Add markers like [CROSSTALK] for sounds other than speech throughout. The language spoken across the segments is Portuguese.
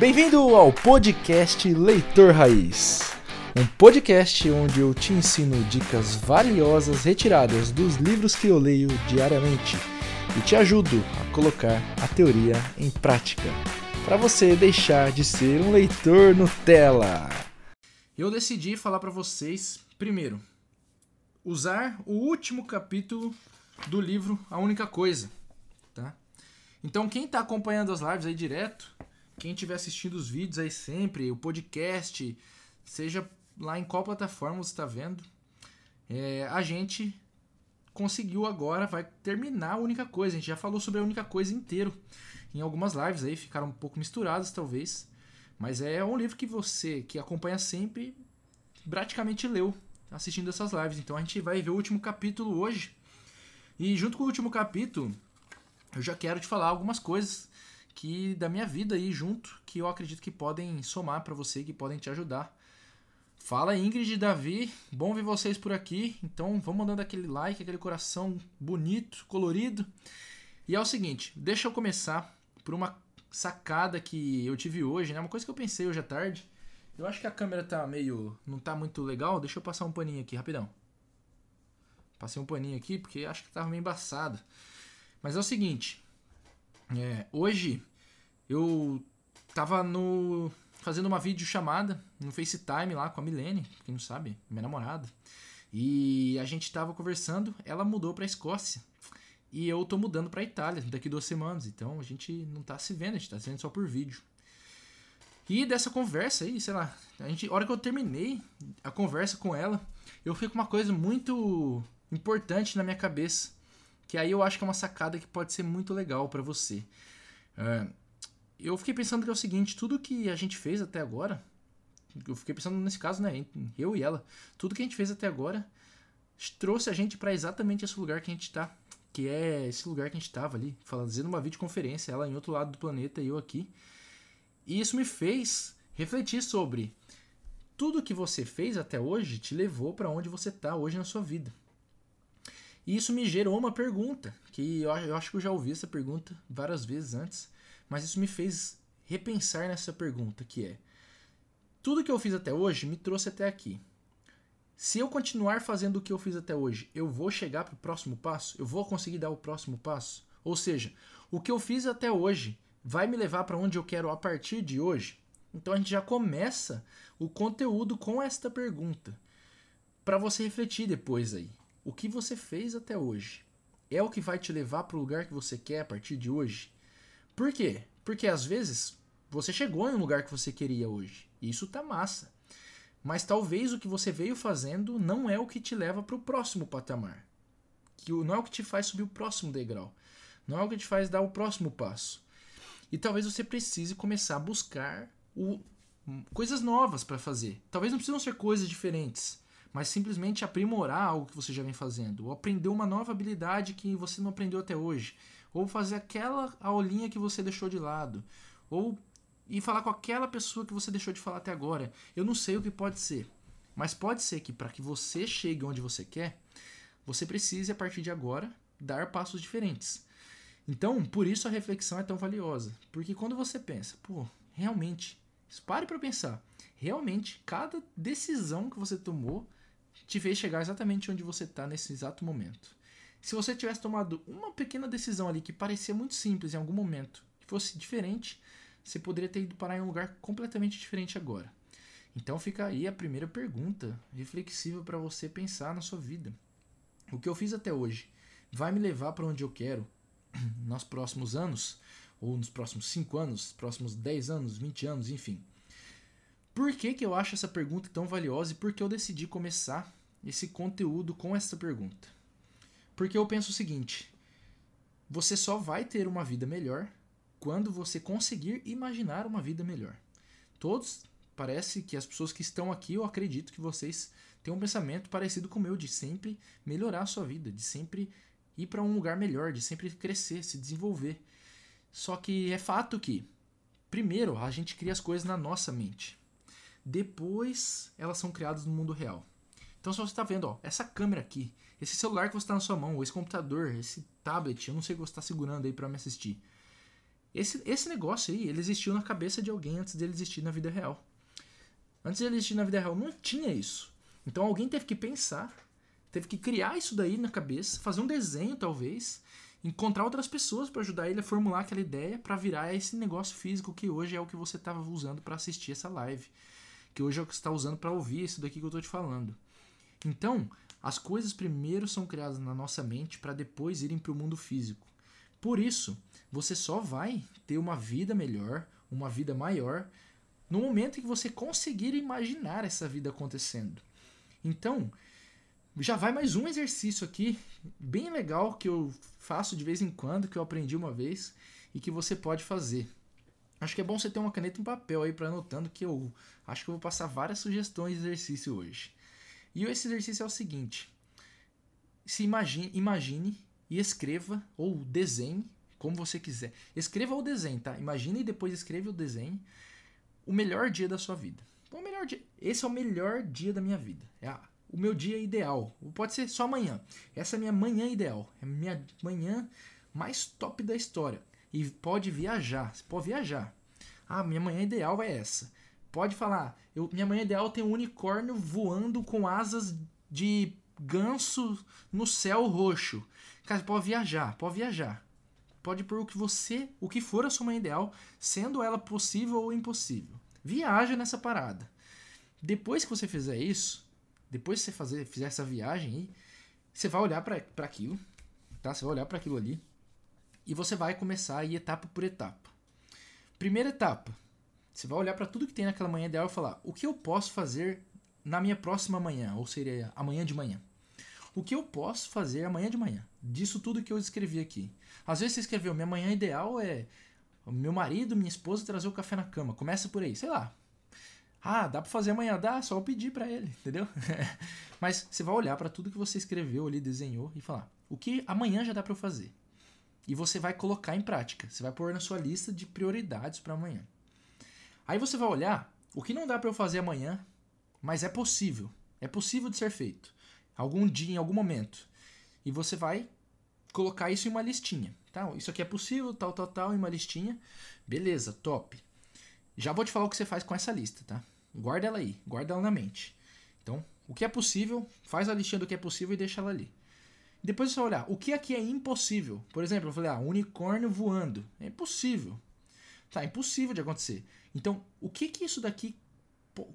Bem-vindo ao podcast Leitor Raiz. Um podcast onde eu te ensino dicas valiosas retiradas dos livros que eu leio diariamente e te ajudo a colocar a teoria em prática para você deixar de ser um leitor Nutella. Eu decidi falar para vocês, primeiro, usar o último capítulo do livro A Única Coisa, tá? Então quem está acompanhando as lives aí direto, quem estiver assistindo os vídeos aí sempre, o podcast, seja lá em qual plataforma você está vendo, é, a gente conseguiu agora, vai terminar a única coisa. A gente já falou sobre a única coisa inteiro em algumas lives aí, ficaram um pouco misturadas talvez. Mas é um livro que você que acompanha sempre praticamente leu assistindo essas lives. Então a gente vai ver o último capítulo hoje. E junto com o último capítulo, eu já quero te falar algumas coisas que da minha vida aí junto, que eu acredito que podem somar para você, que podem te ajudar Fala Ingrid e Davi, bom ver vocês por aqui. Então vamos mandando aquele like, aquele coração bonito, colorido. E é o seguinte, deixa eu começar por uma sacada que eu tive hoje, né? Uma coisa que eu pensei hoje à tarde. Eu acho que a câmera tá meio. não tá muito legal. Deixa eu passar um paninho aqui, rapidão. Passei um paninho aqui porque acho que tava meio embaçado. Mas é o seguinte. É, hoje eu tava no fazendo uma videochamada no FaceTime lá com a Milene, quem não sabe, minha namorada. E a gente tava conversando, ela mudou pra Escócia. E eu tô mudando pra Itália daqui duas semanas. Então a gente não tá se vendo, a gente tá se vendo só por vídeo. E dessa conversa aí, sei lá, a gente, hora que eu terminei a conversa com ela, eu fiquei com uma coisa muito importante na minha cabeça. Que aí eu acho que é uma sacada que pode ser muito legal para você. É, eu fiquei pensando que é o seguinte, tudo que a gente fez até agora, eu fiquei pensando nesse caso, né, eu e ela, tudo que a gente fez até agora trouxe a gente para exatamente esse lugar que a gente tá, que é esse lugar que a gente tava ali, fazendo uma videoconferência, ela em outro lado do planeta e eu aqui. E isso me fez refletir sobre tudo que você fez até hoje te levou para onde você tá hoje na sua vida. E isso me gerou uma pergunta, que eu, eu acho que eu já ouvi essa pergunta várias vezes antes, mas isso me fez repensar nessa pergunta que é: tudo que eu fiz até hoje me trouxe até aqui. Se eu continuar fazendo o que eu fiz até hoje, eu vou chegar para o próximo passo? Eu vou conseguir dar o próximo passo? Ou seja, o que eu fiz até hoje vai me levar para onde eu quero a partir de hoje? Então a gente já começa o conteúdo com esta pergunta para você refletir depois aí. O que você fez até hoje é o que vai te levar para o lugar que você quer a partir de hoje? Por quê? Porque às vezes você chegou em um lugar que você queria hoje. E isso tá massa. Mas talvez o que você veio fazendo não é o que te leva para o próximo patamar. Que não é o que te faz subir o próximo degrau. Não é o que te faz dar o próximo passo. E talvez você precise começar a buscar o, coisas novas para fazer. Talvez não precisam ser coisas diferentes, mas simplesmente aprimorar algo que você já vem fazendo, ou aprender uma nova habilidade que você não aprendeu até hoje, ou fazer aquela aulinha que você deixou de lado, ou ir falar com aquela pessoa que você deixou de falar até agora. Eu não sei o que pode ser, mas pode ser que para que você chegue onde você quer, você precise a partir de agora dar passos diferentes. Então, por isso a reflexão é tão valiosa, porque quando você pensa, pô, realmente, pare para pensar, realmente cada decisão que você tomou te fez chegar exatamente onde você está nesse exato momento. Se você tivesse tomado uma pequena decisão ali que parecia muito simples em algum momento, que fosse diferente, você poderia ter ido parar em um lugar completamente diferente agora. Então fica aí a primeira pergunta reflexiva para você pensar na sua vida. O que eu fiz até hoje vai me levar para onde eu quero [CLEARS THROAT] nos próximos anos, ou nos próximos 5 anos, próximos 10 anos, 20 anos, enfim. Por que, que eu acho essa pergunta tão valiosa e por que eu decidi começar esse conteúdo com essa pergunta? Porque eu penso o seguinte: você só vai ter uma vida melhor quando você conseguir imaginar uma vida melhor. Todos, parece que as pessoas que estão aqui, eu acredito que vocês têm um pensamento parecido com o meu de sempre melhorar a sua vida, de sempre ir para um lugar melhor, de sempre crescer, se desenvolver. Só que é fato que, primeiro, a gente cria as coisas na nossa mente. Depois, elas são criadas no mundo real. Então, se você está vendo, ó, essa câmera aqui, esse celular que você está na sua mão, esse computador, esse tablet, eu não sei o que você está segurando aí para me assistir. esse, esse negócio aí, ele existiu na cabeça de alguém antes dele existir na vida real. Antes dele existir na vida real, não tinha isso. Então alguém teve que pensar, teve que criar isso daí na cabeça, fazer um desenho talvez, encontrar outras pessoas para ajudar ele a formular aquela ideia para virar esse negócio físico que hoje é o que você estava usando para assistir essa live, que hoje é o que você está usando para ouvir isso daqui que eu estou te falando. Então, as coisas primeiro são criadas na nossa mente para depois irem para o mundo físico. Por isso, você só vai ter uma vida melhor, uma vida maior, no momento em que você conseguir imaginar essa vida acontecendo. Então, já vai mais um exercício aqui, bem legal, que eu faço de vez em quando, que eu aprendi uma vez e que você pode fazer. Acho que é bom você ter uma caneta e um papel aí para anotando que eu acho que eu vou passar várias sugestões de exercício hoje. E esse exercício é o seguinte: se imagine, imagine e escreva ou desenhe como você quiser. Escreva ou desenhe, tá? Imagine e depois escreva ou desenhe o melhor dia da sua vida. O melhor dia. Esse é o melhor dia da minha vida. É a, o meu dia ideal. Pode ser só amanhã. Essa é a minha manhã ideal. É a minha manhã mais top da história. E pode viajar. Você pode viajar. Ah, minha manhã ideal é essa. Pode falar. Eu, minha manhã ideal tem um unicórnio voando com asas de ganso no céu roxo. Cara, pode viajar, pode viajar. Pode pôr o que você, o que for a sua manhã ideal, sendo ela possível ou impossível. Viaja nessa parada. Depois que você fizer isso, depois que você fazer, fizer essa viagem aí, você vai olhar para aquilo, tá? Você vai olhar para aquilo ali e você vai começar a ir etapa por etapa. Primeira etapa, você vai olhar para tudo que tem naquela manhã ideal e falar: o que eu posso fazer na minha próxima manhã, ou seria amanhã de manhã? O que eu posso fazer amanhã de manhã? Disso tudo que eu escrevi aqui. Às vezes você escreveu: minha manhã ideal é meu marido, minha esposa trazer o café na cama. Começa por aí, sei lá. Ah, dá para fazer amanhã? Dá, só eu pedir para ele, [LAUGHS] entendeu? Mas você vai olhar para tudo que você escreveu ali, desenhou e falar: o que amanhã já dá para eu fazer? E você vai colocar em prática. Você vai pôr na sua lista de prioridades para amanhã. Aí você vai olhar o que não dá para eu fazer amanhã, mas é possível. É possível de ser feito. Algum dia, em algum momento. E você vai colocar isso em uma listinha. Tá? Isso aqui é possível, tal, tal, tal, em uma listinha. Beleza, top. Já vou te falar o que você faz com essa lista, tá? Guarda ela aí, guarda ela na mente. Então, o que é possível, faz a listinha do que é possível e deixa ela ali. Depois você vai olhar, o que aqui é impossível? Por exemplo, eu falei, ah, unicórnio voando. É impossível. Tá, impossível de acontecer. Então, o que que isso daqui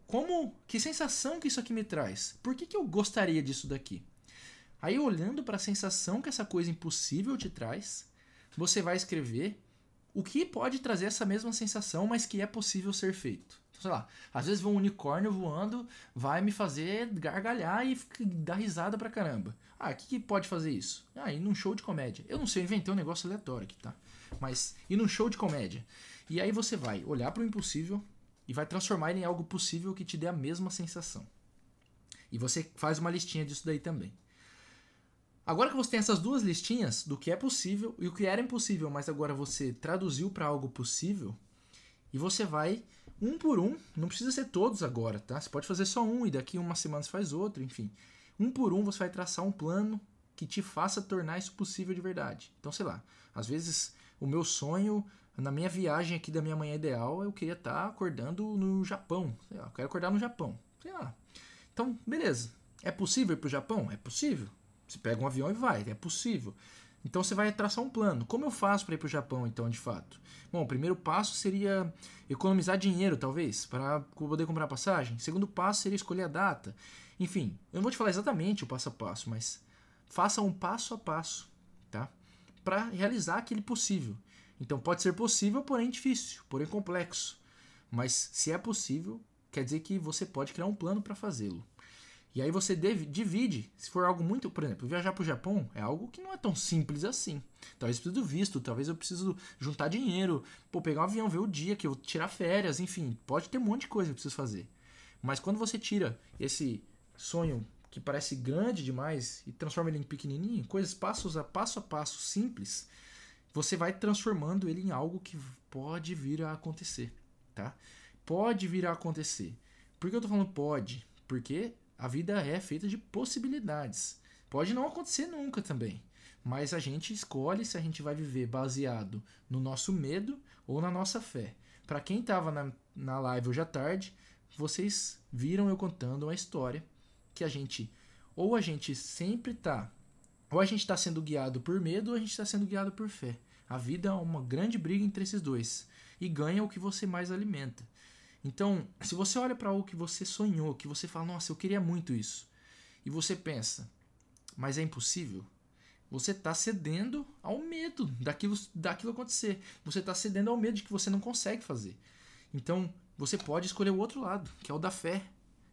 como que sensação que isso aqui me traz? Por que, que eu gostaria disso daqui? Aí olhando para a sensação que essa coisa impossível te traz, você vai escrever o que pode trazer essa mesma sensação, mas que é possível ser feito. Então, sei lá, às vezes um unicórnio voando vai me fazer gargalhar e dar risada pra caramba. Ah, o que, que pode fazer isso? Ah, ir num show de comédia. Eu não sei, eu inventei um negócio aleatório aqui, tá? Mas ir num show de comédia. E aí você vai olhar para o impossível e vai transformar ele em algo possível que te dê a mesma sensação. E você faz uma listinha disso daí também. Agora que você tem essas duas listinhas do que é possível e o que era impossível, mas agora você traduziu para algo possível, e você vai um por um, não precisa ser todos agora, tá? Você pode fazer só um e daqui uma semana você faz outro, enfim. Um por um você vai traçar um plano que te faça tornar isso possível de verdade. Então, sei lá, às vezes o meu sonho na minha viagem aqui da minha manhã ideal, eu queria estar tá acordando no Japão. Sei lá, eu quero acordar no Japão. Sei lá. Então, beleza. É possível ir para o Japão? É possível. Você pega um avião e vai, é possível. Então você vai traçar um plano. Como eu faço para ir para o Japão, então, de fato? Bom, o primeiro passo seria economizar dinheiro, talvez, para poder comprar passagem. O segundo passo seria escolher a data. Enfim, eu não vou te falar exatamente o passo a passo, mas faça um passo a passo, tá? Para realizar aquele possível. Então pode ser possível, porém difícil, porém complexo. Mas se é possível, quer dizer que você pode criar um plano para fazê-lo. E aí você divide, se for algo muito, por exemplo, viajar para o Japão é algo que não é tão simples assim. Talvez eu preciso do visto, talvez eu preciso juntar dinheiro, pô, pegar um avião, ver o dia que eu tirar férias, enfim, pode ter um monte de coisa que eu preciso fazer. Mas quando você tira esse sonho que parece grande demais e transforma ele em pequenininho, coisas passos a passo a passo simples, você vai transformando ele em algo que pode vir a acontecer, tá? Pode vir a acontecer. Por que eu tô falando pode? Porque a vida é feita de possibilidades. Pode não acontecer nunca também, mas a gente escolhe se a gente vai viver baseado no nosso medo ou na nossa fé. Para quem estava na, na live hoje à tarde, vocês viram eu contando uma história que a gente ou a gente sempre tá ou a gente está sendo guiado por medo ou a gente está sendo guiado por fé. A vida é uma grande briga entre esses dois e ganha o que você mais alimenta. Então, se você olha para algo que você sonhou, que você fala, nossa, eu queria muito isso, e você pensa, mas é impossível, você está cedendo ao medo daquilo, daquilo acontecer. Você está cedendo ao medo de que você não consegue fazer. Então, você pode escolher o outro lado, que é o da fé.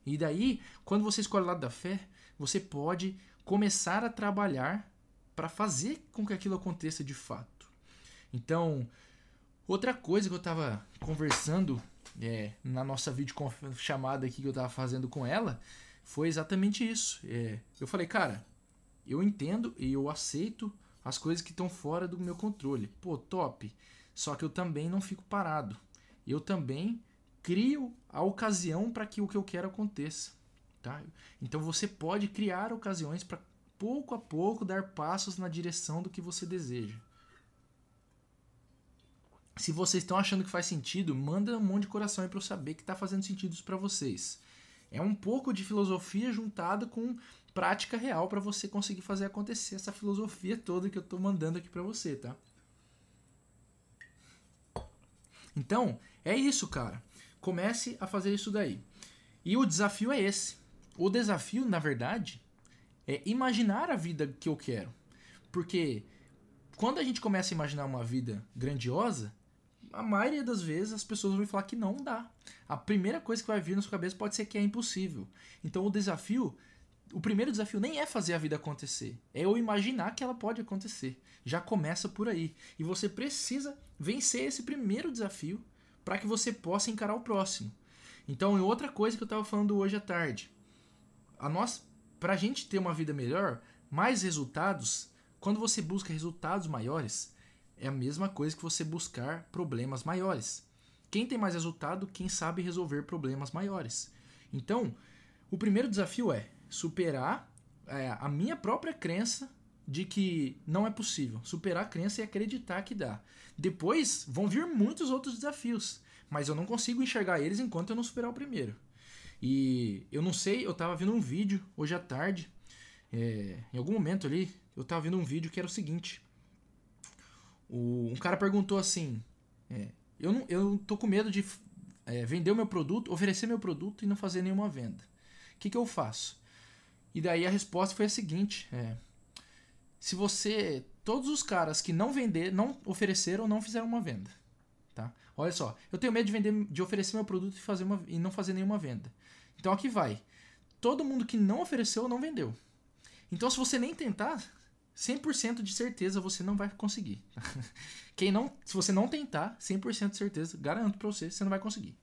E daí, quando você escolhe o lado da fé, você pode começar a trabalhar para fazer com que aquilo aconteça de fato. Então, outra coisa que eu estava conversando é, na nossa vídeo chamada aqui que eu estava fazendo com ela foi exatamente isso. É, eu falei, cara, eu entendo e eu aceito as coisas que estão fora do meu controle. Pô, top. Só que eu também não fico parado. Eu também crio a ocasião para que o que eu quero aconteça. Tá? Então você pode criar ocasiões para pouco a pouco dar passos na direção do que você deseja. Se vocês estão achando que faz sentido, manda um monte de coração aí para eu saber que está fazendo sentido para vocês. É um pouco de filosofia juntada com prática real para você conseguir fazer acontecer essa filosofia toda que eu estou mandando aqui para você, tá? Então, é isso, cara. Comece a fazer isso daí. E o desafio é esse. O desafio, na verdade, é imaginar a vida que eu quero. Porque quando a gente começa a imaginar uma vida grandiosa, a maioria das vezes as pessoas vão falar que não dá. A primeira coisa que vai vir na sua cabeça pode ser que é impossível. Então o desafio, o primeiro desafio nem é fazer a vida acontecer, é eu imaginar que ela pode acontecer. Já começa por aí. E você precisa vencer esse primeiro desafio para que você possa encarar o próximo. Então, outra coisa que eu estava falando hoje à tarde, a nós, para a gente ter uma vida melhor, mais resultados, quando você busca resultados maiores, é a mesma coisa que você buscar problemas maiores. Quem tem mais resultado, quem sabe resolver problemas maiores. Então, o primeiro desafio é superar é, a minha própria crença de que não é possível. Superar a crença e acreditar que dá. Depois vão vir muitos outros desafios, mas eu não consigo enxergar eles enquanto eu não superar o primeiro. E eu não sei, eu estava vendo um vídeo hoje à tarde, é, em algum momento ali, eu estava vendo um vídeo que era o seguinte: o, um cara perguntou assim: é, eu, não, eu tô com medo de é, vender o meu produto, oferecer meu produto e não fazer nenhuma venda. O que, que eu faço? E daí a resposta foi a seguinte: é, se você. Todos os caras que não vender, não ofereceram, não fizeram uma venda. Tá? Olha só, eu tenho medo de vender, de oferecer meu produto e, fazer uma, e não fazer nenhuma venda. Então aqui vai. Todo mundo que não ofereceu não vendeu. Então se você nem tentar, 100% de certeza você não vai conseguir. [LAUGHS] Quem não, se você não tentar, 100% de certeza, garanto para você, você não vai conseguir.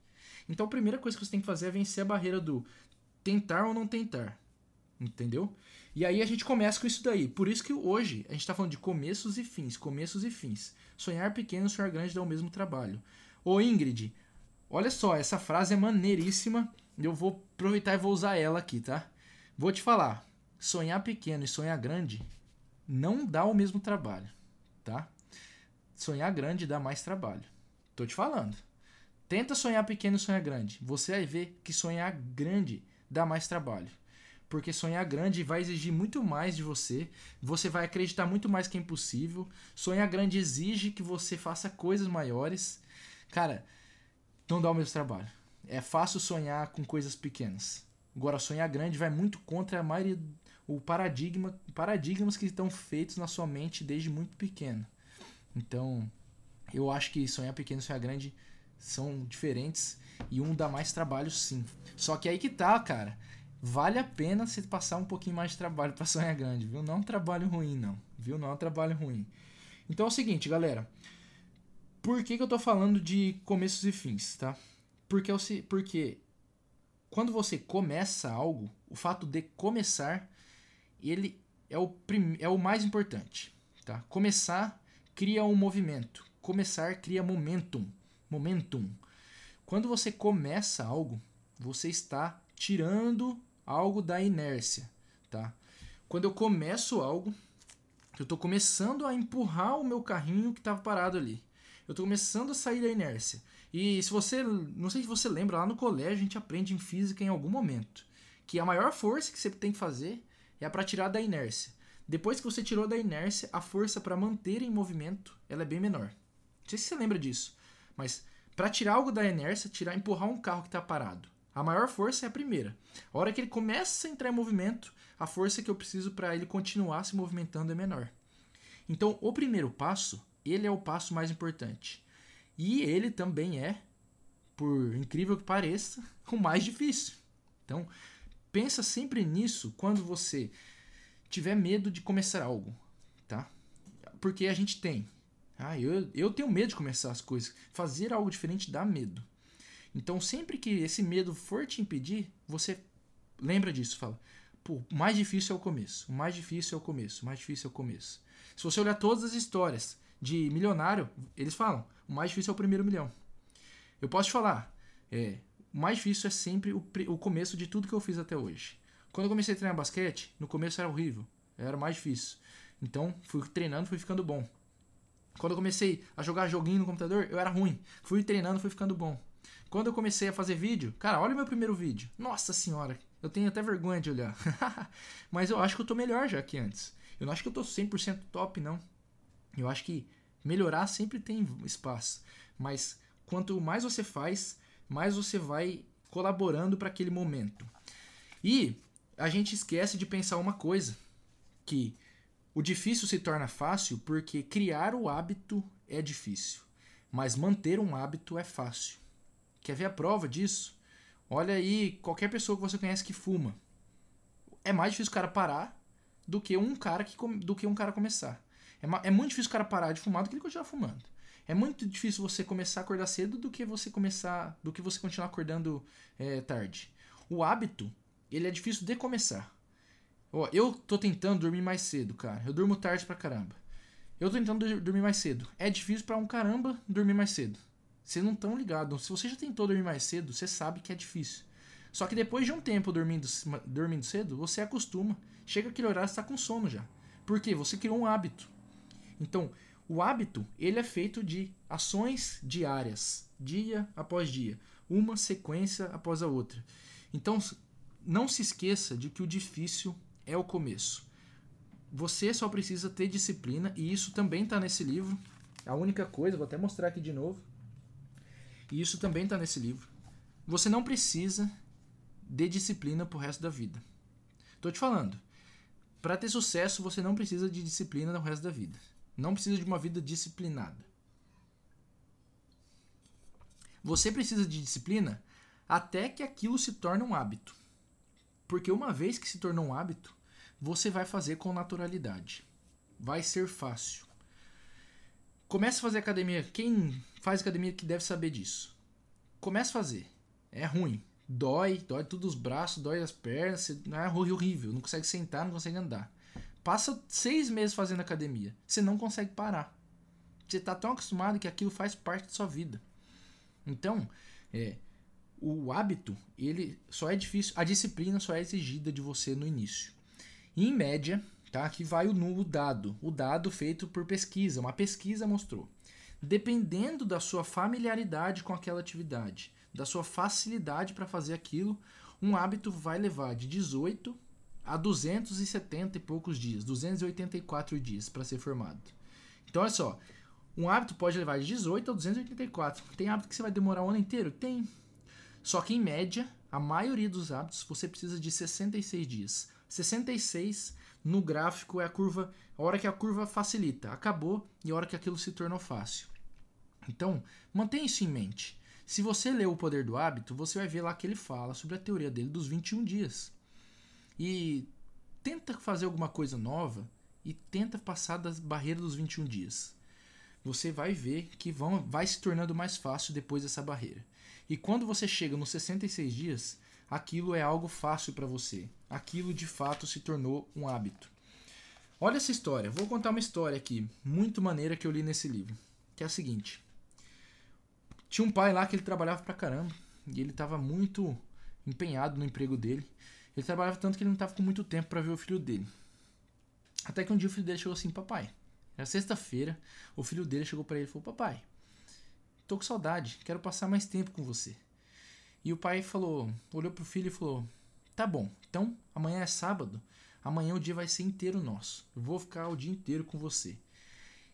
Então a primeira coisa que você tem que fazer é vencer a barreira do tentar ou não tentar. Entendeu? E aí a gente começa com isso daí. Por isso que hoje a gente está falando de começos e fins, começos e fins. Sonhar pequeno sonhar grande dá o mesmo trabalho. Ô Ingrid, olha só, essa frase é maneiríssima. Eu vou aproveitar e vou usar ela aqui, tá? Vou te falar. Sonhar pequeno e sonhar grande não dá o mesmo trabalho, tá? Sonhar grande dá mais trabalho. Tô te falando. Tenta sonhar pequeno e sonhar grande. Você vai ver que sonhar grande dá mais trabalho. Porque sonhar grande vai exigir muito mais de você. Você vai acreditar muito mais que é impossível. Sonhar grande exige que você faça coisas maiores. Cara, não dá o mesmo trabalho. É fácil sonhar com coisas pequenas. Agora, sonhar grande vai muito contra a maioria o paradigma, paradigmas que estão feitos na sua mente desde muito pequeno. Então, eu acho que sonhar pequeno e sonhar grande são diferentes e um dá mais trabalho sim. Só que aí que tá, cara. Vale a pena você passar um pouquinho mais de trabalho para sonhar grande, viu? Não é um trabalho ruim, não. Viu? Não é um trabalho ruim. Então é o seguinte, galera. Por que, que eu tô falando de começos e fins, tá? Porque, porque quando você começa algo, o fato de começar ele é o, prim... é o mais importante. Tá? Começar cria um movimento. Começar cria momentum. Momentum. Quando você começa algo, você está tirando algo da inércia. Tá? Quando eu começo algo, eu estou começando a empurrar o meu carrinho que estava parado ali. Eu tô começando a sair da inércia. E se você, não sei se você lembra, lá no colégio a gente aprende em física em algum momento que a maior força que você tem que fazer é para tirar da inércia. Depois que você tirou da inércia, a força para manter em movimento, ela é bem menor. Não sei se você lembra disso, mas para tirar algo da inércia, tirar, empurrar um carro que está parado, a maior força é a primeira. A hora que ele começa a entrar em movimento, a força que eu preciso para ele continuar se movimentando é menor. Então, o primeiro passo, ele é o passo mais importante. E ele também é, por incrível que pareça, [LAUGHS] o mais difícil. Então, pensa sempre nisso quando você tiver medo de começar algo, tá? Porque a gente tem. Ah, eu, eu tenho medo de começar as coisas. Fazer algo diferente dá medo. Então, sempre que esse medo for te impedir, você lembra disso, fala. Pô, o mais difícil é o começo. O mais difícil é o começo. O mais difícil é o começo. Se você olhar todas as histórias de milionário, eles falam: o mais difícil é o primeiro milhão. Eu posso te falar, é, o mais difícil é sempre o, o começo de tudo que eu fiz até hoje. Quando eu comecei a treinar basquete, no começo era horrível, era mais difícil. Então, fui treinando, fui ficando bom. Quando eu comecei a jogar joguinho no computador, eu era ruim. Fui treinando, fui ficando bom. Quando eu comecei a fazer vídeo, cara, olha o meu primeiro vídeo. Nossa senhora, eu tenho até vergonha de olhar. [LAUGHS] Mas eu acho que eu tô melhor já que antes. Eu não acho que eu tô 100% top, não. Eu acho que melhorar sempre tem espaço. Mas quanto mais você faz, mais você vai colaborando para aquele momento. E a gente esquece de pensar uma coisa, que o difícil se torna fácil porque criar o hábito é difícil, mas manter um hábito é fácil. Quer ver a prova disso? Olha aí, qualquer pessoa que você conhece que fuma. É mais difícil o cara parar do que um cara que do que um cara começar. É, é muito difícil o cara parar de fumar do que ele continuar fumando. É muito difícil você começar a acordar cedo do que você começar, do que você continuar acordando é, tarde. O hábito ele é difícil de começar. Ó, eu tô tentando dormir mais cedo, cara. Eu durmo tarde pra caramba. Eu tô tentando dormir mais cedo. É difícil para um caramba dormir mais cedo. Vocês não estão ligados. Se você já tentou dormir mais cedo, você sabe que é difícil. Só que depois de um tempo dormindo, dormindo cedo, você acostuma. Chega aquele horário, você tá com sono já. Por quê? Você criou um hábito. Então, o hábito, ele é feito de ações diárias, dia após dia, uma sequência após a outra. Então, não se esqueça de que o difícil é o começo. Você só precisa ter disciplina e isso também está nesse livro. A única coisa, vou até mostrar aqui de novo. E isso também está nesse livro. Você não precisa de disciplina pro resto da vida. Tô te falando. Para ter sucesso, você não precisa de disciplina no resto da vida. Não precisa de uma vida disciplinada. Você precisa de disciplina até que aquilo se torne um hábito. Porque uma vez que se tornou um hábito, você vai fazer com naturalidade. Vai ser fácil. Comece a fazer academia. Quem faz academia que deve saber disso. Comece a fazer. É ruim. Dói, dói todos os braços, dói as pernas. É horrível. Não consegue sentar, não consegue andar. Passa seis meses fazendo academia. Você não consegue parar. Você está tão acostumado que aquilo faz parte da sua vida. Então, é, o hábito, ele só é difícil, a disciplina só é exigida de você no início. E, em média, tá? Aqui vai o, o dado, o dado feito por pesquisa, uma pesquisa mostrou. Dependendo da sua familiaridade com aquela atividade, da sua facilidade para fazer aquilo, um hábito vai levar de 18 a 270 e poucos dias, 284 dias para ser formado. Então, olha só, um hábito pode levar de 18 a 284. Tem hábito que você vai demorar o ano inteiro? Tem. Só que em média, a maioria dos hábitos você precisa de 66 dias. 66 no gráfico é a curva, a hora que a curva facilita, acabou e a hora que aquilo se tornou fácil. Então, mantenha isso em mente. Se você ler O Poder do Hábito, você vai ver lá que ele fala sobre a teoria dele dos 21 dias. E tenta fazer alguma coisa nova e tenta passar das barreiras dos 21 dias você vai ver que vão, vai se tornando mais fácil depois dessa barreira. E quando você chega nos 66 dias, aquilo é algo fácil para você. Aquilo de fato se tornou um hábito. Olha essa história. Vou contar uma história aqui, muito maneira que eu li nesse livro, que é a seguinte. Tinha um pai lá que ele trabalhava pra caramba e ele estava muito empenhado no emprego dele. Ele trabalhava tanto que ele não estava com muito tempo para ver o filho dele. Até que um dia o filho dele chegou assim: "Papai, era sexta-feira, o filho dele chegou para ele e falou: Papai, tô com saudade, quero passar mais tempo com você. E o pai falou, olhou pro filho e falou: Tá bom, então amanhã é sábado, amanhã o dia vai ser inteiro nosso. Eu vou ficar o dia inteiro com você.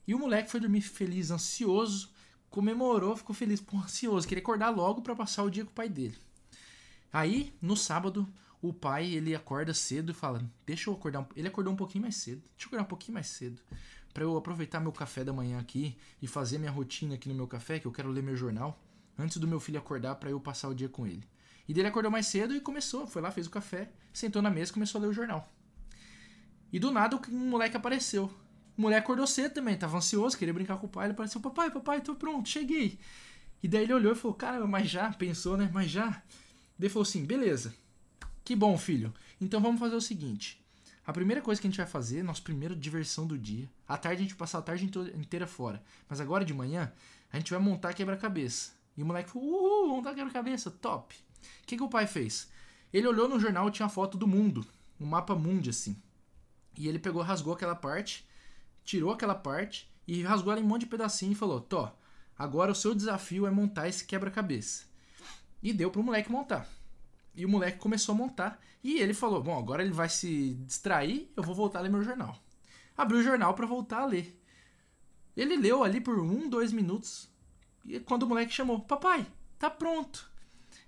E o moleque foi dormir feliz, ansioso, comemorou, ficou feliz, pô, ansioso, queria acordar logo para passar o dia com o pai dele. Aí, no sábado, o pai ele acorda cedo e fala: Deixa eu acordar. Um... Ele acordou um pouquinho mais cedo. Deixa eu acordar um pouquinho mais cedo. para eu aproveitar meu café da manhã aqui e fazer minha rotina aqui no meu café, que eu quero ler meu jornal, antes do meu filho acordar para eu passar o dia com ele. E dele acordou mais cedo e começou. Foi lá, fez o café, sentou na mesa e começou a ler o jornal. E do nada um moleque apareceu. O moleque acordou cedo também, tava ansioso, queria brincar com o pai. Ele apareceu: Papai, papai, tô pronto, cheguei. E daí ele olhou e falou: Cara, mas já? Pensou, né? Mas já? Ele falou assim: Beleza que bom, filho. Então vamos fazer o seguinte. A primeira coisa que a gente vai fazer, nossa primeira diversão do dia. À tarde a gente vai passar a tarde inteira fora. Mas agora de manhã, a gente vai montar quebra-cabeça. E o moleque falou: Uhul, montar quebra-cabeça, top. O que, que o pai fez? Ele olhou no jornal tinha a foto do mundo. Um mapa mundo assim. E ele pegou, rasgou aquela parte, tirou aquela parte e rasgou ela em um monte de pedacinho e falou: Tó, agora o seu desafio é montar esse quebra-cabeça. E deu pro moleque montar. E o moleque começou a montar. E ele falou: Bom, agora ele vai se distrair, eu vou voltar a ler meu jornal. Abriu o jornal para voltar a ler. Ele leu ali por um, dois minutos. E quando o moleque chamou: Papai, tá pronto.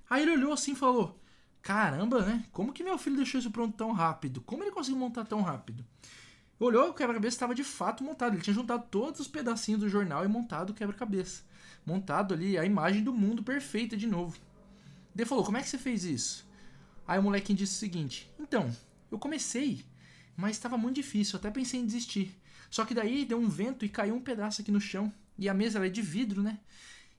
Aí ele olhou assim e falou: Caramba, né? Como que meu filho deixou isso pronto tão rápido? Como ele conseguiu montar tão rápido? Olhou, o quebra-cabeça estava de fato montado. Ele tinha juntado todos os pedacinhos do jornal e montado o quebra-cabeça. Montado ali a imagem do mundo perfeita de novo. Ele falou: Como é que você fez isso? Aí o molequinho disse o seguinte: Então, eu comecei, mas estava muito difícil, até pensei em desistir. Só que daí deu um vento e caiu um pedaço aqui no chão. E a mesa é de vidro, né?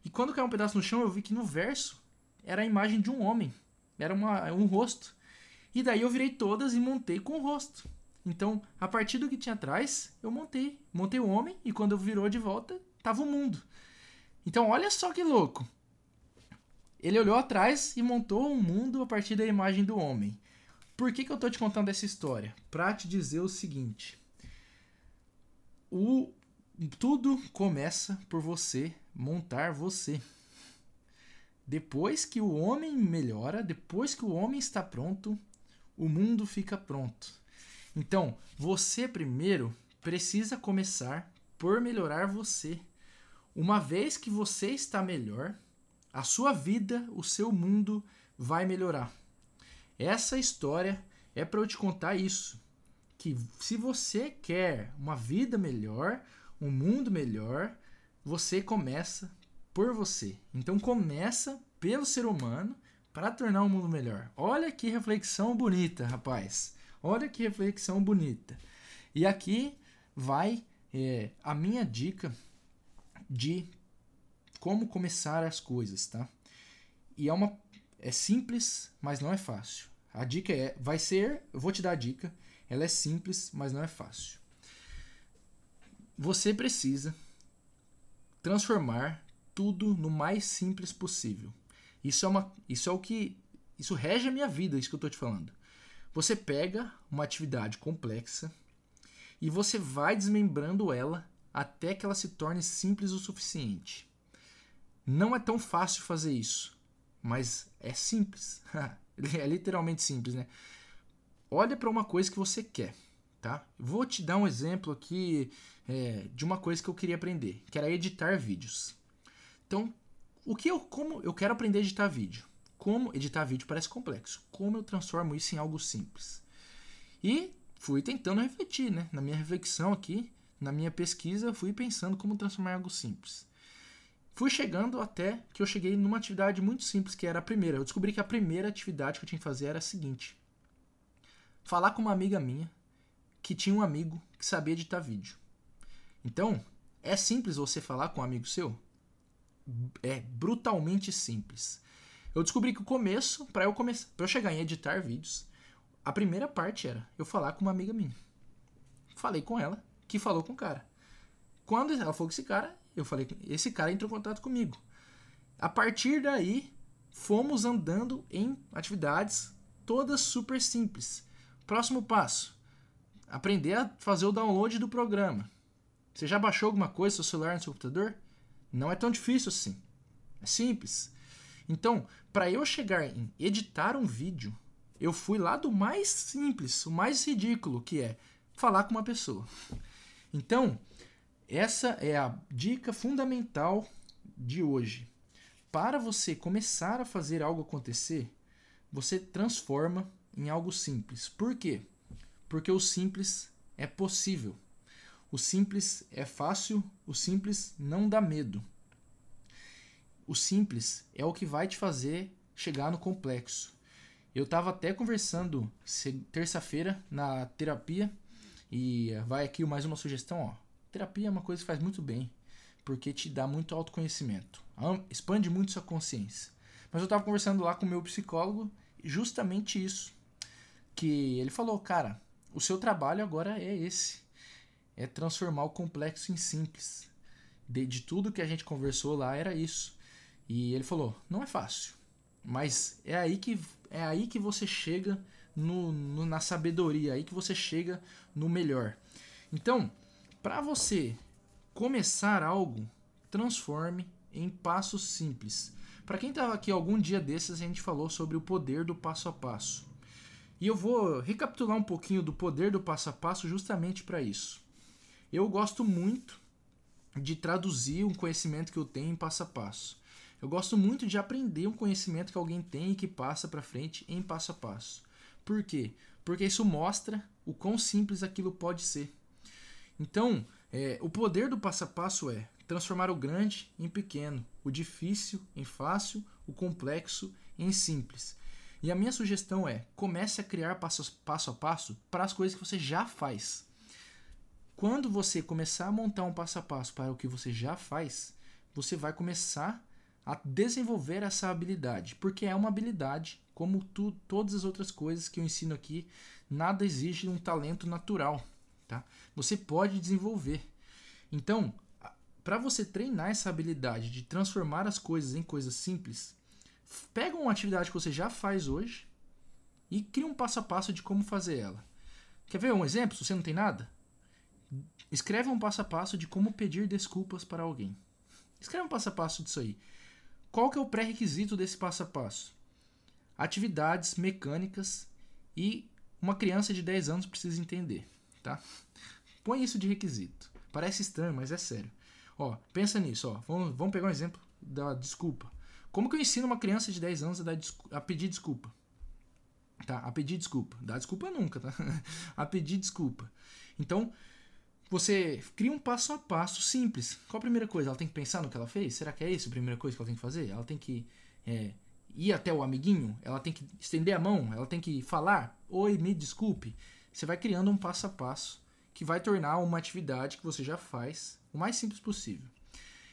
E quando caiu um pedaço no chão, eu vi que no verso era a imagem de um homem. Era uma, um rosto. E daí eu virei todas e montei com o rosto. Então, a partir do que tinha atrás, eu montei. Montei o homem e quando eu virou de volta, tava o mundo. Então, olha só que louco. Ele olhou atrás e montou um mundo a partir da imagem do homem. Por que, que eu estou te contando essa história? Para te dizer o seguinte: o, tudo começa por você montar você. Depois que o homem melhora, depois que o homem está pronto, o mundo fica pronto. Então, você primeiro precisa começar por melhorar você. Uma vez que você está melhor, a sua vida, o seu mundo vai melhorar. Essa história é para eu te contar isso, que se você quer uma vida melhor, um mundo melhor, você começa por você. Então começa pelo ser humano para tornar o mundo melhor. Olha que reflexão bonita, rapaz. Olha que reflexão bonita. E aqui vai é, a minha dica de como começar as coisas, tá? E é uma é simples, mas não é fácil. A dica é, vai ser, eu vou te dar a dica, ela é simples, mas não é fácil. Você precisa transformar tudo no mais simples possível. Isso é uma, isso é o que, isso rege a minha vida, isso que eu estou te falando. Você pega uma atividade complexa e você vai desmembrando ela até que ela se torne simples o suficiente. Não é tão fácil fazer isso, mas é simples. [LAUGHS] é literalmente simples, né? Olha para uma coisa que você quer, tá? Vou te dar um exemplo aqui é, de uma coisa que eu queria aprender, que era editar vídeos. Então, o que eu como eu quero aprender a editar vídeo? Como editar vídeo parece complexo. Como eu transformo isso em algo simples? E fui tentando refletir, né? Na minha reflexão aqui, na minha pesquisa, fui pensando como transformar em algo simples. Fui chegando até que eu cheguei numa atividade muito simples, que era a primeira. Eu descobri que a primeira atividade que eu tinha que fazer era a seguinte: falar com uma amiga minha que tinha um amigo que sabia editar vídeo. Então, é simples você falar com um amigo seu? É brutalmente simples. Eu descobri que o começo, para eu começar, para eu chegar em editar vídeos, a primeira parte era eu falar com uma amiga minha. Falei com ela, que falou com o cara. Quando ela falou com esse cara, eu falei, esse cara entrou em contato comigo. A partir daí, fomos andando em atividades todas super simples. Próximo passo: aprender a fazer o download do programa. Você já baixou alguma coisa no seu celular, no seu computador? Não é tão difícil assim. É simples. Então, para eu chegar em editar um vídeo, eu fui lá do mais simples, o mais ridículo, que é falar com uma pessoa. Então, essa é a dica fundamental de hoje. Para você começar a fazer algo acontecer, você transforma em algo simples. Por quê? Porque o simples é possível. O simples é fácil, o simples não dá medo. O simples é o que vai te fazer chegar no complexo. Eu estava até conversando terça-feira na terapia e vai aqui mais uma sugestão, ó. Terapia é uma coisa que faz muito bem, porque te dá muito autoconhecimento, expande muito sua consciência. Mas eu estava conversando lá com o meu psicólogo justamente isso, que ele falou, cara, o seu trabalho agora é esse, é transformar o complexo em simples. De, de tudo que a gente conversou lá era isso. E ele falou, não é fácil, mas é aí que é aí que você chega no, no na sabedoria, é aí que você chega no melhor. Então, para você começar algo, transforme em passos simples. Para quem estava aqui algum dia desses, a gente falou sobre o poder do passo a passo. E eu vou recapitular um pouquinho do poder do passo a passo justamente para isso. Eu gosto muito de traduzir um conhecimento que eu tenho em passo a passo. Eu gosto muito de aprender um conhecimento que alguém tem e que passa para frente em passo a passo. Por quê? Porque isso mostra o quão simples aquilo pode ser. Então, é, o poder do passo a passo é transformar o grande em pequeno, o difícil em fácil, o complexo em simples. E a minha sugestão é: comece a criar passo, passo a passo para as coisas que você já faz. Quando você começar a montar um passo a passo para o que você já faz, você vai começar a desenvolver essa habilidade, porque é uma habilidade, como tu, todas as outras coisas que eu ensino aqui, nada exige um talento natural, tá? Você pode desenvolver. Então, para você treinar essa habilidade de transformar as coisas em coisas simples, pega uma atividade que você já faz hoje e cria um passo a passo de como fazer ela. Quer ver um exemplo? Se você não tem nada, escreve um passo a passo de como pedir desculpas para alguém. Escreve um passo a passo disso aí. Qual que é o pré-requisito desse passo a passo? Atividades mecânicas e uma criança de 10 anos precisa entender, tá? Põe isso de requisito. Parece estranho, mas é sério. Ó, pensa nisso, ó. Vamos, vamos pegar um exemplo da desculpa. Como que eu ensino uma criança de 10 anos a, a pedir desculpa? Tá? A pedir desculpa. Dar desculpa nunca, tá? [LAUGHS] a pedir desculpa. Então, você cria um passo a passo simples. Qual a primeira coisa? Ela tem que pensar no que ela fez? Será que é isso a primeira coisa que ela tem que fazer? Ela tem que é, ir até o amiguinho? Ela tem que estender a mão? Ela tem que falar? Oi, me desculpe. Você vai criando um passo a passo que vai tornar uma atividade que você já faz o mais simples possível.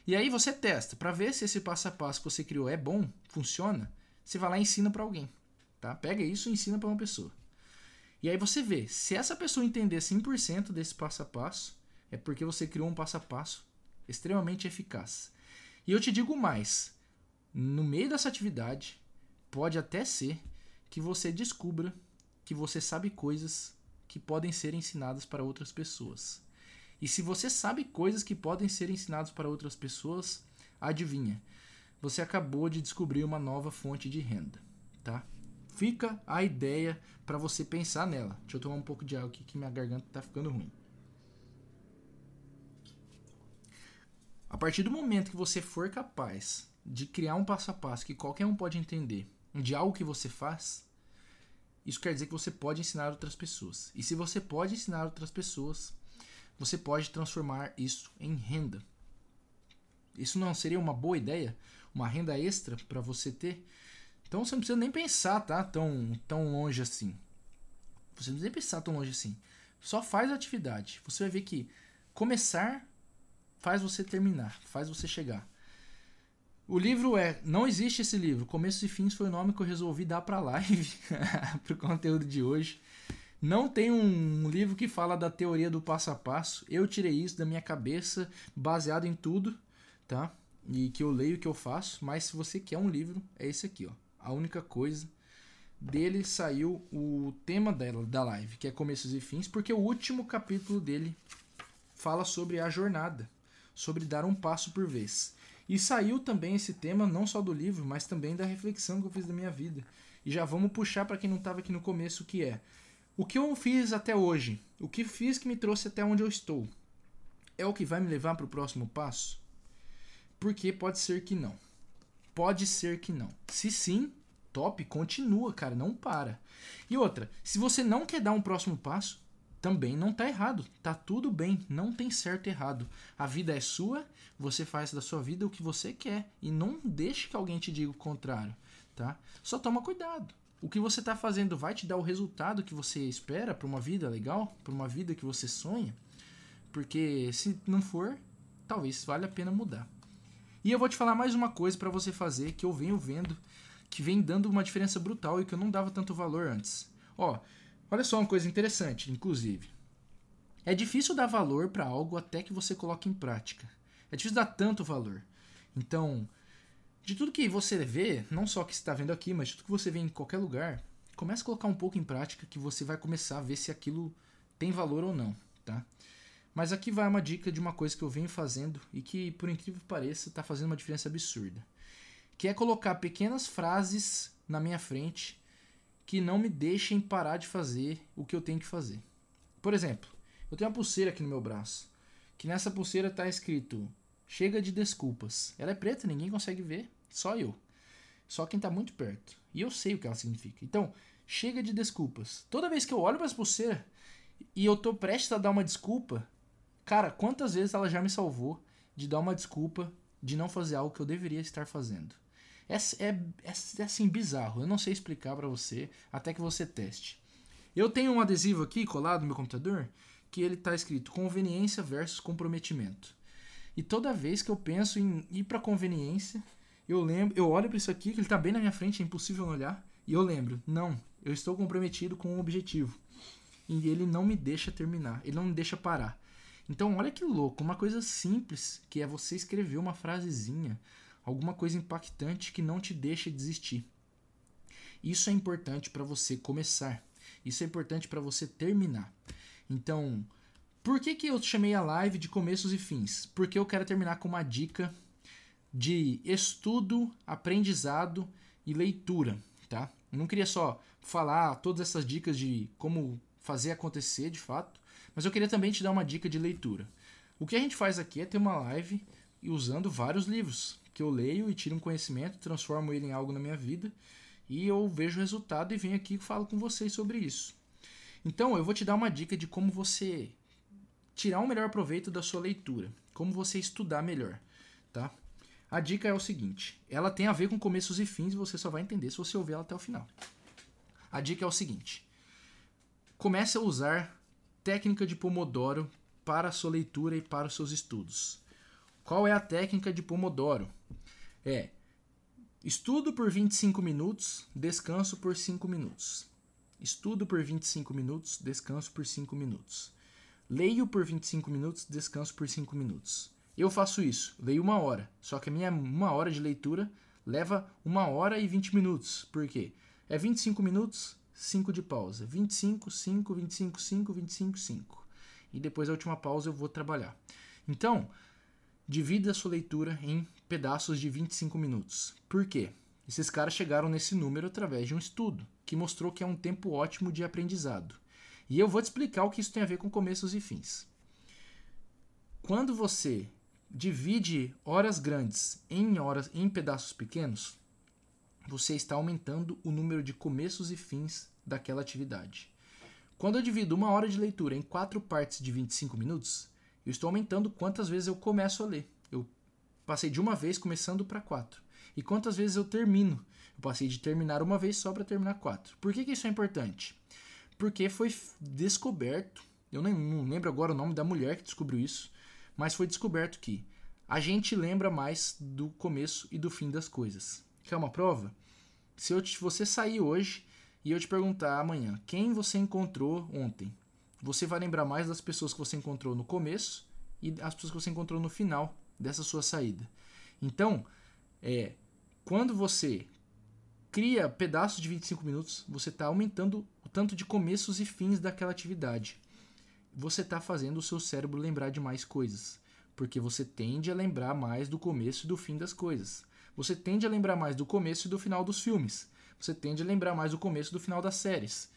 E aí você testa para ver se esse passo a passo que você criou é bom, funciona. Você vai lá e ensina para alguém, tá? Pega isso e ensina para uma pessoa. E aí você vê, se essa pessoa entender 100% desse passo a passo, é porque você criou um passo a passo extremamente eficaz. E eu te digo mais, no meio dessa atividade, pode até ser que você descubra que você sabe coisas que podem ser ensinadas para outras pessoas. E se você sabe coisas que podem ser ensinadas para outras pessoas, adivinha, você acabou de descobrir uma nova fonte de renda, tá? Fica a ideia para você pensar nela. Deixa eu tomar um pouco de água aqui que minha garganta está ficando ruim. A partir do momento que você for capaz de criar um passo a passo que qualquer um pode entender de algo que você faz, isso quer dizer que você pode ensinar outras pessoas. E se você pode ensinar outras pessoas, você pode transformar isso em renda. Isso não seria uma boa ideia? Uma renda extra para você ter? Então você não precisa nem pensar, tá? Tão, tão longe assim. Você não precisa nem pensar tão longe assim. Só faz a atividade. Você vai ver que começar faz você terminar, faz você chegar. O livro é. Não existe esse livro. Começos e Fins foi o nome que eu resolvi dar pra live, [LAUGHS] pro conteúdo de hoje. Não tem um livro que fala da teoria do passo a passo. Eu tirei isso da minha cabeça, baseado em tudo, tá? E que eu leio, que eu faço. Mas se você quer um livro, é esse aqui, ó. A única coisa. Dele saiu o tema dela, da live, que é começos e fins, porque o último capítulo dele fala sobre a jornada, sobre dar um passo por vez. E saiu também esse tema não só do livro, mas também da reflexão que eu fiz da minha vida. E já vamos puxar para quem não estava aqui no começo, que é o que eu fiz até hoje, o que fiz que me trouxe até onde eu estou, é o que vai me levar para o próximo passo? Porque pode ser que não. Pode ser que não. Se sim, top, continua, cara, não para. E outra, se você não quer dar um próximo passo, também não tá errado. Tá tudo bem, não tem certo e errado. A vida é sua, você faz da sua vida o que você quer e não deixe que alguém te diga o contrário, tá? Só toma cuidado. O que você está fazendo vai te dar o resultado que você espera para uma vida legal, para uma vida que você sonha? Porque se não for, talvez valha a pena mudar. E eu vou te falar mais uma coisa para você fazer que eu venho vendo que vem dando uma diferença brutal e que eu não dava tanto valor antes. Ó, olha só uma coisa interessante, inclusive. É difícil dar valor para algo até que você coloque em prática. É difícil dar tanto valor. Então, de tudo que você vê, não só que está vendo aqui, mas de tudo que você vê em qualquer lugar, comece a colocar um pouco em prática que você vai começar a ver se aquilo tem valor ou não, tá? Mas aqui vai uma dica de uma coisa que eu venho fazendo e que, por incrível que pareça, está fazendo uma diferença absurda. Que é colocar pequenas frases na minha frente que não me deixem parar de fazer o que eu tenho que fazer. Por exemplo, eu tenho uma pulseira aqui no meu braço, que nessa pulseira está escrito Chega de desculpas. Ela é preta, ninguém consegue ver. Só eu. Só quem tá muito perto. E eu sei o que ela significa. Então, chega de desculpas. Toda vez que eu olho para as pulseiras e eu tô prestes a dar uma desculpa, cara, quantas vezes ela já me salvou de dar uma desculpa de não fazer algo que eu deveria estar fazendo? É, é, é, é assim bizarro. Eu não sei explicar para você até que você teste. Eu tenho um adesivo aqui colado no meu computador que ele tá escrito conveniência versus comprometimento. E toda vez que eu penso em ir para conveniência, eu lembro, eu olho para isso aqui, que ele está bem na minha frente, é impossível não olhar, e eu lembro, não, eu estou comprometido com um objetivo. E ele não me deixa terminar, ele não me deixa parar. Então, olha que louco, uma coisa simples, que é você escrever uma frasezinha, alguma coisa impactante que não te deixa desistir. Isso é importante para você começar. Isso é importante para você terminar. Então, por que, que eu chamei a live de começos e fins? Porque eu quero terminar com uma dica de estudo, aprendizado e leitura, tá? Eu não queria só falar todas essas dicas de como fazer acontecer de fato, mas eu queria também te dar uma dica de leitura. O que a gente faz aqui é ter uma live usando vários livros que eu leio e tiro um conhecimento, transformo ele em algo na minha vida e eu vejo o resultado e venho aqui e falo com vocês sobre isso. Então, eu vou te dar uma dica de como você tirar um melhor proveito da sua leitura, como você estudar melhor, tá? A dica é o seguinte: ela tem a ver com começos e fins e você só vai entender se você ouvir ela até o final. A dica é o seguinte: comece a usar técnica de Pomodoro para a sua leitura e para os seus estudos. Qual é a técnica de Pomodoro? É estudo por 25 minutos, descanso por 5 minutos. Estudo por 25 minutos, descanso por 5 minutos. Leio por 25 minutos, descanso por 5 minutos. Eu faço isso, leio uma hora, só que a minha uma hora de leitura leva uma hora e 20 minutos. Por quê? É 25 minutos, 5 de pausa. 25, 5, 25, 5, 25, 5. E depois a última pausa eu vou trabalhar. Então, divida a sua leitura em pedaços de 25 minutos. Por quê? Esses caras chegaram nesse número através de um estudo que mostrou que é um tempo ótimo de aprendizado. E eu vou te explicar o que isso tem a ver com começos e fins. Quando você divide horas grandes em horas em pedaços pequenos, você está aumentando o número de começos e fins daquela atividade. Quando eu divido uma hora de leitura em quatro partes de 25 minutos, eu estou aumentando quantas vezes eu começo a ler. Passei de uma vez começando para quatro. E quantas vezes eu termino? Eu passei de terminar uma vez só para terminar quatro. Por que, que isso é importante? Porque foi descoberto, eu nem, não lembro agora o nome da mulher que descobriu isso, mas foi descoberto que a gente lembra mais do começo e do fim das coisas. Quer uma prova? Se eu te, você sair hoje e eu te perguntar amanhã quem você encontrou ontem, você vai lembrar mais das pessoas que você encontrou no começo e as pessoas que você encontrou no final dessa sua saída. Então, é, quando você cria pedaços de 25 minutos, você está aumentando o tanto de começos e fins daquela atividade você está fazendo o seu cérebro lembrar de mais coisas. Porque você tende a lembrar mais do começo e do fim das coisas. Você tende a lembrar mais do começo e do final dos filmes. Você tende a lembrar mais do começo e do final das séries.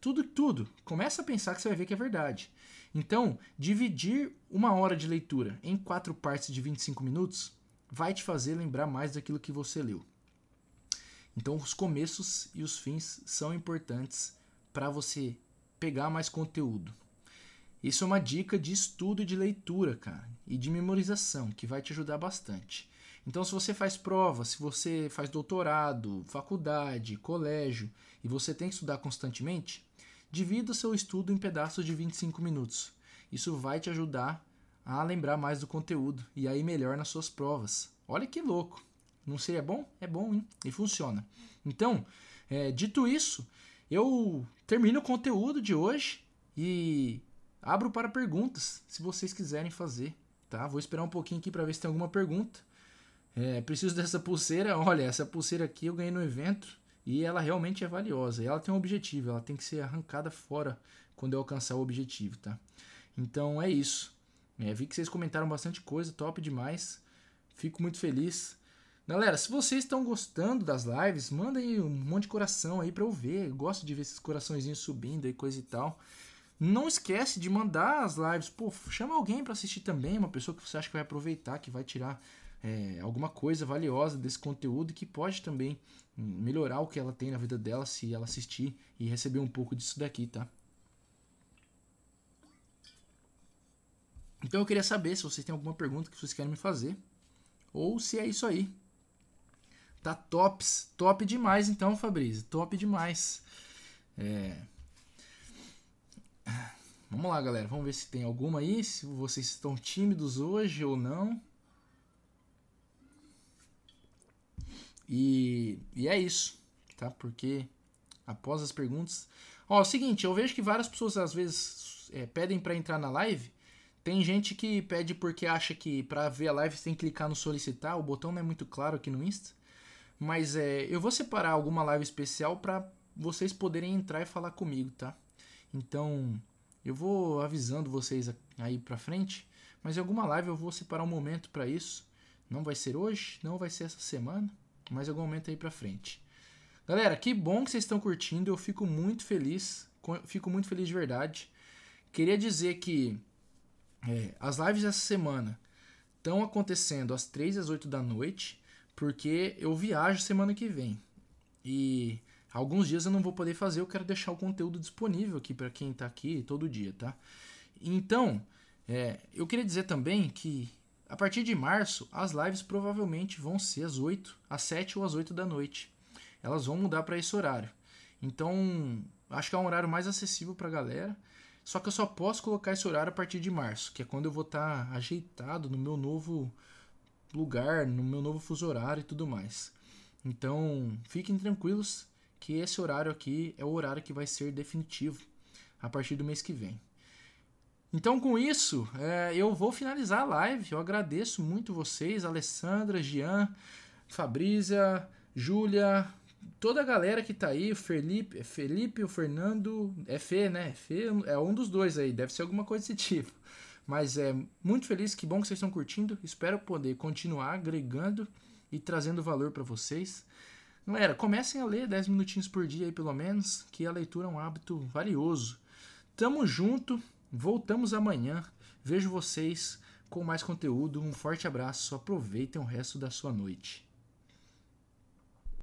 Tudo, tudo. Começa a pensar que você vai ver que é verdade. Então, dividir uma hora de leitura em quatro partes de 25 minutos vai te fazer lembrar mais daquilo que você leu. Então, os começos e os fins são importantes para você pegar mais conteúdo. Isso é uma dica de estudo e de leitura, cara, e de memorização, que vai te ajudar bastante. Então, se você faz prova, se você faz doutorado, faculdade, colégio, e você tem que estudar constantemente, divida seu estudo em pedaços de 25 minutos. Isso vai te ajudar a lembrar mais do conteúdo e aí melhor nas suas provas. Olha que louco! Não seria bom? É bom, hein? E funciona. Então, é, dito isso, eu termino o conteúdo de hoje e Abro para perguntas, se vocês quiserem fazer, tá? Vou esperar um pouquinho aqui para ver se tem alguma pergunta. É, preciso [LAUGHS] dessa pulseira. Olha, essa pulseira aqui eu ganhei no evento e ela realmente é valiosa. E ela tem um objetivo, ela tem que ser arrancada fora quando eu alcançar o objetivo, tá? Então é isso. É, vi que vocês comentaram bastante coisa, top demais. Fico muito feliz. Galera, se vocês estão gostando das lives, manda aí um monte de coração aí para eu ver. Eu gosto de ver esses coraçõezinhos subindo aí, coisa e tal. Não esquece de mandar as lives. Pô, chama alguém para assistir também, uma pessoa que você acha que vai aproveitar, que vai tirar é, alguma coisa valiosa desse conteúdo e que pode também melhorar o que ela tem na vida dela se ela assistir e receber um pouco disso daqui, tá? Então eu queria saber se vocês têm alguma pergunta que vocês querem me fazer ou se é isso aí. Tá tops, top demais então, Fabrício, top demais. É, Vamos lá, galera. Vamos ver se tem alguma aí. Se vocês estão tímidos hoje ou não. E, e é isso, tá? Porque após as perguntas. Ó, é o seguinte, eu vejo que várias pessoas às vezes é, pedem para entrar na live. Tem gente que pede porque acha que para ver a live você tem que clicar no solicitar. O botão não é muito claro aqui no Insta. Mas é, eu vou separar alguma live especial para vocês poderem entrar e falar comigo, tá? Então, eu vou avisando vocês aí pra frente, mas em alguma live eu vou separar um momento para isso. Não vai ser hoje, não vai ser essa semana, mas algum momento aí pra frente. Galera, que bom que vocês estão curtindo, eu fico muito feliz, fico muito feliz de verdade. Queria dizer que é, as lives dessa semana estão acontecendo às 3 e às 8 da noite, porque eu viajo semana que vem. E Alguns dias eu não vou poder fazer, eu quero deixar o conteúdo disponível aqui para quem está aqui todo dia, tá? Então, é, eu queria dizer também que a partir de março, as lives provavelmente vão ser às 8, às 7 ou às 8 da noite. Elas vão mudar para esse horário. Então, acho que é um horário mais acessível para a galera. Só que eu só posso colocar esse horário a partir de março, que é quando eu vou estar tá ajeitado no meu novo lugar, no meu novo fuso horário e tudo mais. Então, fiquem tranquilos que esse horário aqui é o horário que vai ser definitivo a partir do mês que vem. Então, com isso, é, eu vou finalizar a live. Eu agradeço muito vocês, Alessandra, Jean, Fabrícia, Júlia, toda a galera que tá aí, o Felipe, é Felipe, o Fernando, é Fê, né? Fê é um dos dois aí, deve ser alguma coisa desse tipo. Mas é muito feliz, que bom que vocês estão curtindo. Espero poder continuar agregando e trazendo valor para vocês. Galera, comecem a ler 10 minutinhos por dia aí pelo menos, que a leitura é um hábito valioso. Tamo junto, voltamos amanhã. Vejo vocês com mais conteúdo. Um forte abraço, aproveitem o resto da sua noite.